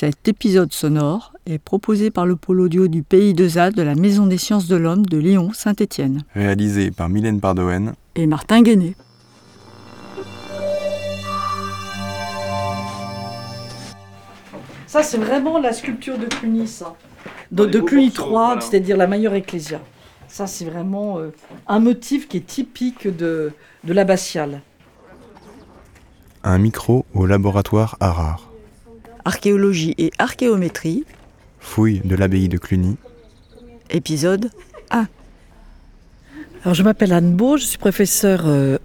Cet épisode sonore est proposé par le pôle audio du Pays de ZAD de la Maison des sciences de l'homme de Lyon-Saint-Étienne. Réalisé par Mylène Pardoen et Martin Guéné. Ça, c'est vraiment la sculpture de Cluny, ça. De, de Cluny 3, c'est-à-dire la meilleure ecclésia. Ça, c'est vraiment euh, un motif qui est typique de, de l'abbatiale. Un micro au laboratoire Harare. Archéologie et archéométrie. Fouille de l'abbaye de Cluny. Épisode 1. Alors, je m'appelle Anne Beau, je suis professeure euh,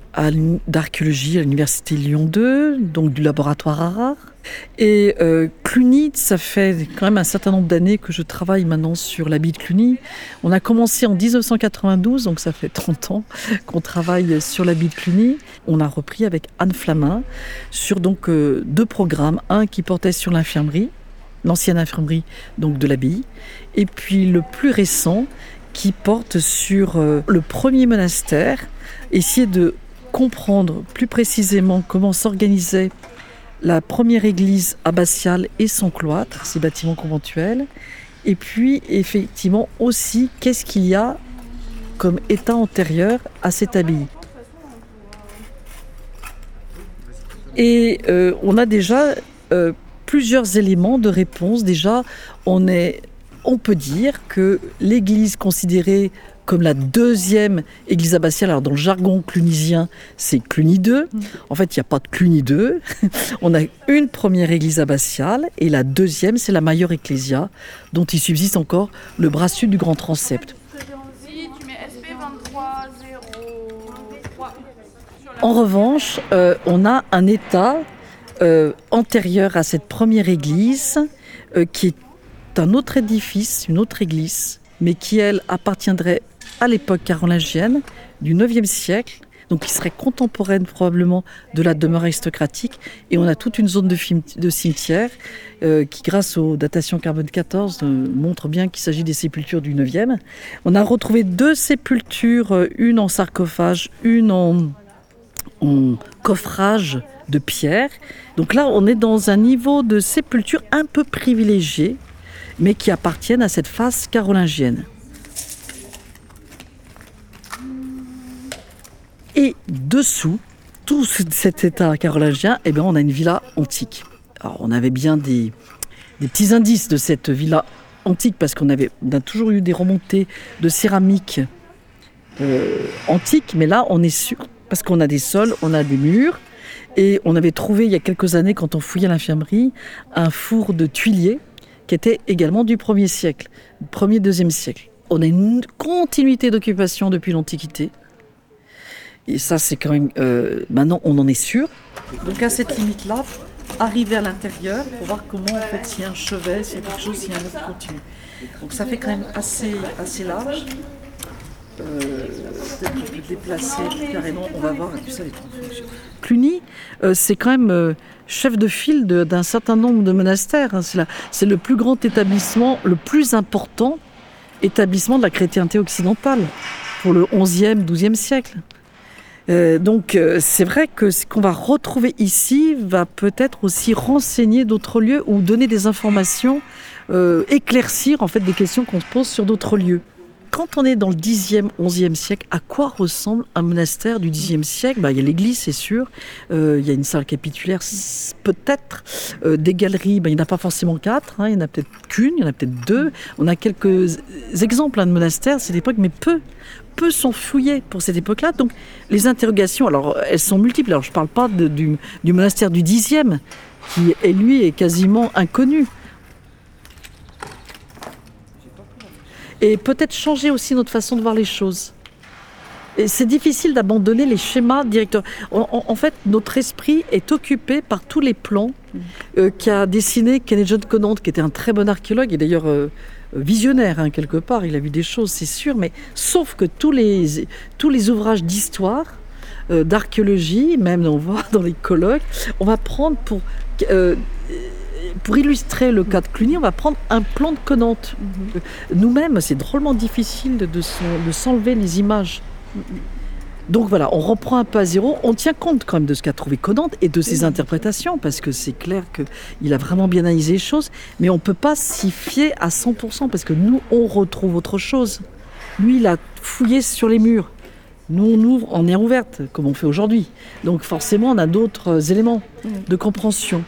d'archéologie à l'Université Lyon 2, donc du laboratoire Harare. Et euh, Cluny, ça fait quand même un certain nombre d'années que je travaille maintenant sur l'habit de Cluny. On a commencé en 1992, donc ça fait 30 ans qu'on travaille sur l'habit de Cluny. On a repris avec Anne Flamin sur donc euh, deux programmes, un qui portait sur l'infirmerie, l'ancienne infirmerie donc de l'abbaye, et puis le plus récent qui porte sur euh, le premier monastère, essayer de comprendre plus précisément comment s'organisait la première église abbatiale et son cloître, ces bâtiments conventuels, et puis effectivement aussi qu'est-ce qu'il y a comme état antérieur à cette abbaye? Et euh, on a déjà euh, plusieurs éléments de réponse. Déjà, on peut dire que l'église considérée comme la deuxième église abbatiale, alors dans le jargon clunisien, c'est Cluny 2. Mm. En fait, il n'y a pas de Cluny 2. On a une première église abbatiale et la deuxième, c'est la Mayor Ecclesia, dont il subsiste encore le bras sud du grand transept. En revanche, euh, on a un état euh, antérieur à cette première église euh, qui est un autre édifice, une autre église, mais qui, elle, appartiendrait à l'époque carolingienne du 9e siècle, donc qui serait contemporaine probablement de la demeure aristocratique. Et on a toute une zone de, cimetière euh, qui, grâce aux datations carbone 14, euh, montre bien qu'il s'agit des sépultures du 9e. On a retrouvé deux sépultures, euh, une en sarcophage, une en coffrage de pierre. Donc là, on est dans un niveau de sépulture un peu privilégié mais qui appartiennent à cette phase carolingienne. Et dessous, tout cet état carolingien, eh bien, on a une villa antique. Alors, on avait bien des, petits indices de cette villa antique parce qu'on avait, a toujours eu des remontées de céramique euh, antique, mais là, on est sûr, parce qu'on a des sols, on a des murs, et on avait trouvé il y a quelques années, quand on fouillait l'infirmerie, un four de tuilier qui était également du 1er siècle, 1er, 2e siècle. On a une continuité d'occupation depuis l'Antiquité. Et ça, c'est quand même. Euh, maintenant, on en est sûr. Donc, à cette limite-là, arriver à l'intérieur pour voir comment, en fait, s'il y a un chevet, s'il y a quelque chose, s'il y a un autre continu. Donc, ça fait quand même assez, assez large. Euh, carrément, on va. Cluny, euh, c'est quand même euh, chef de file d'un certain nombre de monastères. Hein. C'est le plus grand établissement, le plus important établissement de la chrétienté occidentale pour le 11e, 12e siècle. donc c'est vrai que ce qu'on va retrouver ici va peut-être aussi renseigner d'autres lieux ou donner des informations, éclaircir en fait des questions qu'on se pose sur d'autres lieux quand on est dans le 10e, 11e siècle, à quoi ressemble un monastère du 10e siècle? Bah, Il y a l'église, c'est sûr. Euh, il y a une salle capitulaire, peut-être. Euh, des galeries, bah, il n'y en a pas forcément quatre. Hein. il n'y en a peut-être qu'une, il y en a peut-être deux. On a quelques exemples hein, de monastères à cette époque, mais peu peu sont fouillés pour cette époque-là. Donc les interrogations, alors elles sont multiples. Alors je ne parle pas du, du monastère du 10e, qui est lui est quasiment inconnu. Et peut-être changer aussi notre façon de voir les choses. C'est difficile d'abandonner les schémas directeurs. En, fait, notre esprit est occupé par tous les plans euh, qu'a dessiné Kenneth John Conant, qui était un très bon archéologue et d'ailleurs euh, visionnaire hein, quelque part. Il a vu des choses, c'est sûr, mais sauf que tous les, tous les ouvrages d'histoire, euh, d'archéologie, même on voit dans les colloques, on va prendre pour pour illustrer le cas de Cluny, on va prendre un plan de Connante. Mhm. Nous-mêmes, c'est drôlement difficile de, de s'enlever les images. Donc voilà, on reprend un peu à zéro, on tient compte quand même de ce qu'a trouvé Conan et de ses interprétations, parce que c'est clair qu'il a vraiment bien analysé les choses, mais on ne peut pas s'y fier à 100%, parce que nous, on retrouve autre chose. Lui, il a fouillé sur les murs. Nous, on ouvre en air ouverte, comme on fait aujourd'hui. Donc forcément, on a d'autres éléments de compréhension.